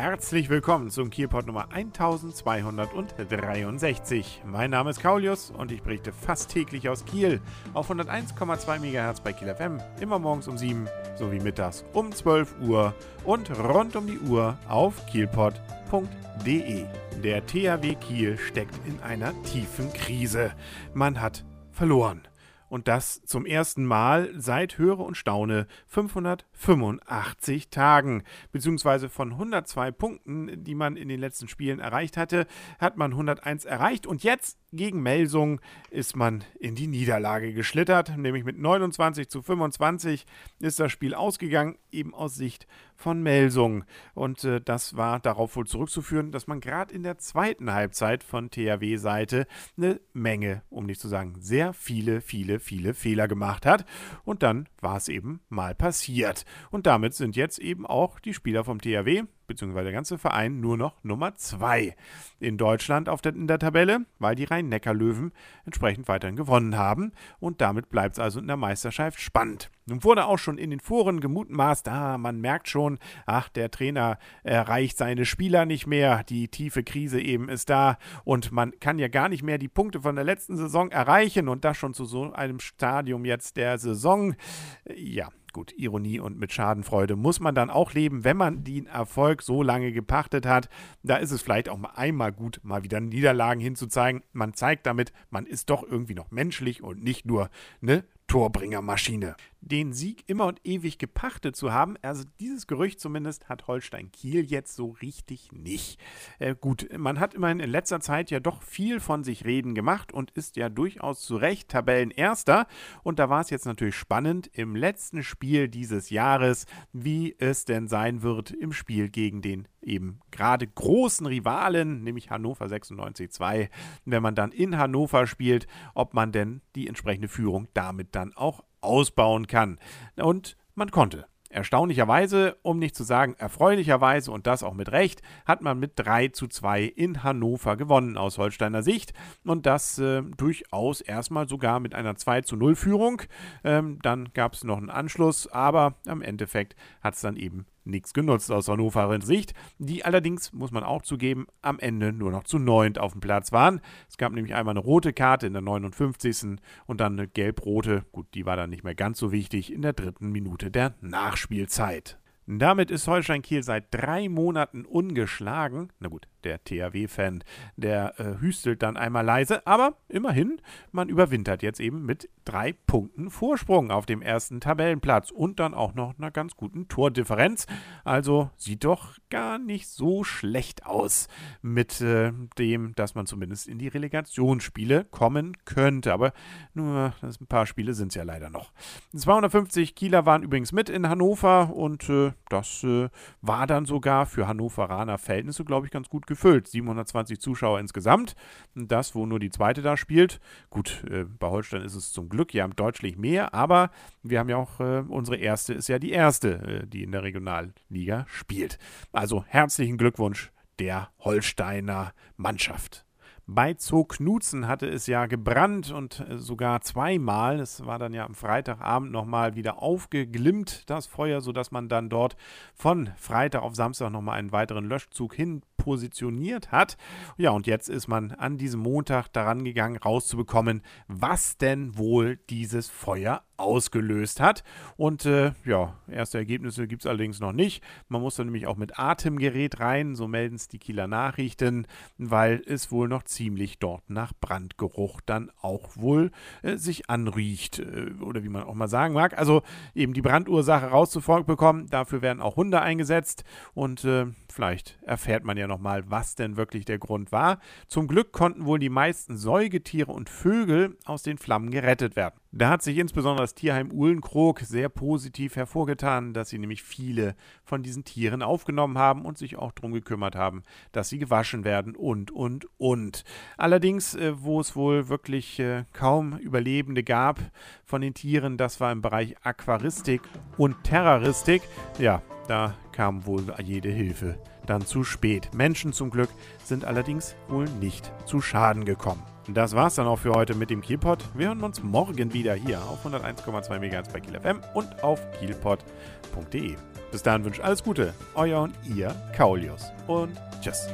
Herzlich willkommen zum Kielpot Nummer 1263. Mein Name ist Kaulius und ich berichte fast täglich aus Kiel auf 101,2 MHz bei Kiel FM, immer morgens um 7 sowie mittags um 12 Uhr und rund um die Uhr auf kielpot.de. Der THW Kiel steckt in einer tiefen Krise. Man hat verloren und das zum ersten Mal seit Höre und Staune 585 Tagen, beziehungsweise von 102 Punkten, die man in den letzten Spielen erreicht hatte, hat man 101 erreicht. Und jetzt gegen Melsung ist man in die Niederlage geschlittert, nämlich mit 29 zu 25 ist das Spiel ausgegangen, eben aus Sicht von Melsung. Und äh, das war darauf wohl zurückzuführen, dass man gerade in der zweiten Halbzeit von THW-Seite eine Menge, um nicht zu sagen sehr viele, viele, viele Fehler gemacht hat. Und dann war es eben mal passiert. Und damit sind jetzt eben auch die Spieler vom THW beziehungsweise der ganze Verein nur noch Nummer 2 in Deutschland auf der, in der Tabelle, weil die Rhein-Neckar-Löwen entsprechend weiterhin gewonnen haben. Und damit bleibt es also in der Meisterschaft spannend. Nun wurde auch schon in den Foren gemutmaßt, ah, man merkt schon, ach, der Trainer erreicht seine Spieler nicht mehr, die tiefe Krise eben ist da und man kann ja gar nicht mehr die Punkte von der letzten Saison erreichen und das schon zu so einem Stadium jetzt der Saison. Ja, gut, Ironie und mit Schadenfreude muss man dann auch leben, wenn man den Erfolg so lange gepachtet hat. Da ist es vielleicht auch mal einmal gut, mal wieder Niederlagen hinzuzeigen. Man zeigt damit, man ist doch irgendwie noch menschlich und nicht nur eine Torbringermaschine. Den Sieg immer und ewig gepachtet zu haben, also dieses Gerücht zumindest hat Holstein Kiel jetzt so richtig nicht. Äh, gut, man hat immerhin in letzter Zeit ja doch viel von sich reden gemacht und ist ja durchaus zu Recht Tabellenerster. Und da war es jetzt natürlich spannend im letzten Spiel dieses Jahres, wie es denn sein wird im Spiel gegen den eben gerade großen Rivalen, nämlich Hannover 96-2, wenn man dann in Hannover spielt, ob man denn die entsprechende Führung damit dann auch ausbauen kann. Und man konnte. Erstaunlicherweise, um nicht zu sagen erfreulicherweise und das auch mit Recht, hat man mit 3 zu 2 in Hannover gewonnen aus Holsteiner Sicht und das äh, durchaus erstmal sogar mit einer 2 zu 0 Führung. Ähm, dann gab es noch einen Anschluss, aber am Endeffekt hat es dann eben nichts genutzt aus Hannoverens Sicht, die allerdings, muss man auch zugeben, am Ende nur noch zu neunt auf dem Platz waren. Es gab nämlich einmal eine rote Karte in der 59. und dann eine gelb-rote, gut, die war dann nicht mehr ganz so wichtig, in der dritten Minute der Nachspielzeit. Damit ist Holstein Kiel seit drei Monaten ungeschlagen. Na gut, der THW-Fan, der äh, hüstelt dann einmal leise, aber immerhin, man überwintert jetzt eben mit drei Punkten Vorsprung auf dem ersten Tabellenplatz und dann auch noch einer ganz guten Tordifferenz. Also sieht doch gar nicht so schlecht aus mit äh, dem, dass man zumindest in die Relegationsspiele kommen könnte. Aber nur ein paar Spiele sind es ja leider noch. 250 Kieler waren übrigens mit in Hannover und äh, das äh, war dann sogar für Hannoveraner Verhältnisse, glaube ich, ganz gut gefüllt. 720 Zuschauer insgesamt. Das, wo nur die zweite da spielt. Gut, äh, bei Holstein ist es zum Glück ja deutlich mehr, aber wir haben ja auch, äh, unsere erste ist ja die erste, äh, die in der Regionalliga spielt. Also herzlichen Glückwunsch der Holsteiner Mannschaft. Bei Zoo Knutzen hatte es ja gebrannt und äh, sogar zweimal. Es war dann ja am Freitagabend nochmal wieder aufgeglimmt, das Feuer, sodass man dann dort von Freitag auf Samstag nochmal einen weiteren Löschzug hin positioniert hat. Ja, und jetzt ist man an diesem Montag daran gegangen, rauszubekommen, was denn wohl dieses Feuer ausgelöst hat. Und äh, ja, erste Ergebnisse gibt es allerdings noch nicht. Man muss dann nämlich auch mit Atemgerät rein, so melden es die Kieler Nachrichten, weil es wohl noch ziemlich dort nach Brandgeruch dann auch wohl äh, sich anriecht. Äh, oder wie man auch mal sagen mag. Also eben die Brandursache rauszubekommen, dafür werden auch Hunde eingesetzt und äh, vielleicht erfährt man ja nochmal, was denn wirklich der Grund war. Zum Glück konnten wohl die meisten Säugetiere und Vögel aus den Flammen gerettet werden. Da hat sich insbesondere das Tierheim Uhlenkrog sehr positiv hervorgetan, dass sie nämlich viele von diesen Tieren aufgenommen haben und sich auch darum gekümmert haben, dass sie gewaschen werden und, und, und. Allerdings, äh, wo es wohl wirklich äh, kaum Überlebende gab von den Tieren, das war im Bereich Aquaristik und Terroristik. Ja, da kam wohl jede Hilfe dann zu spät. Menschen zum Glück sind allerdings wohl nicht zu Schaden gekommen. Das war's dann auch für heute mit dem Kielpot. Wir hören uns morgen wieder hier auf 101,2 MHz bei Kiel FM und auf kielpot.de. Bis dahin wünsche alles Gute. Euer und ihr, Kaulius. Und tschüss.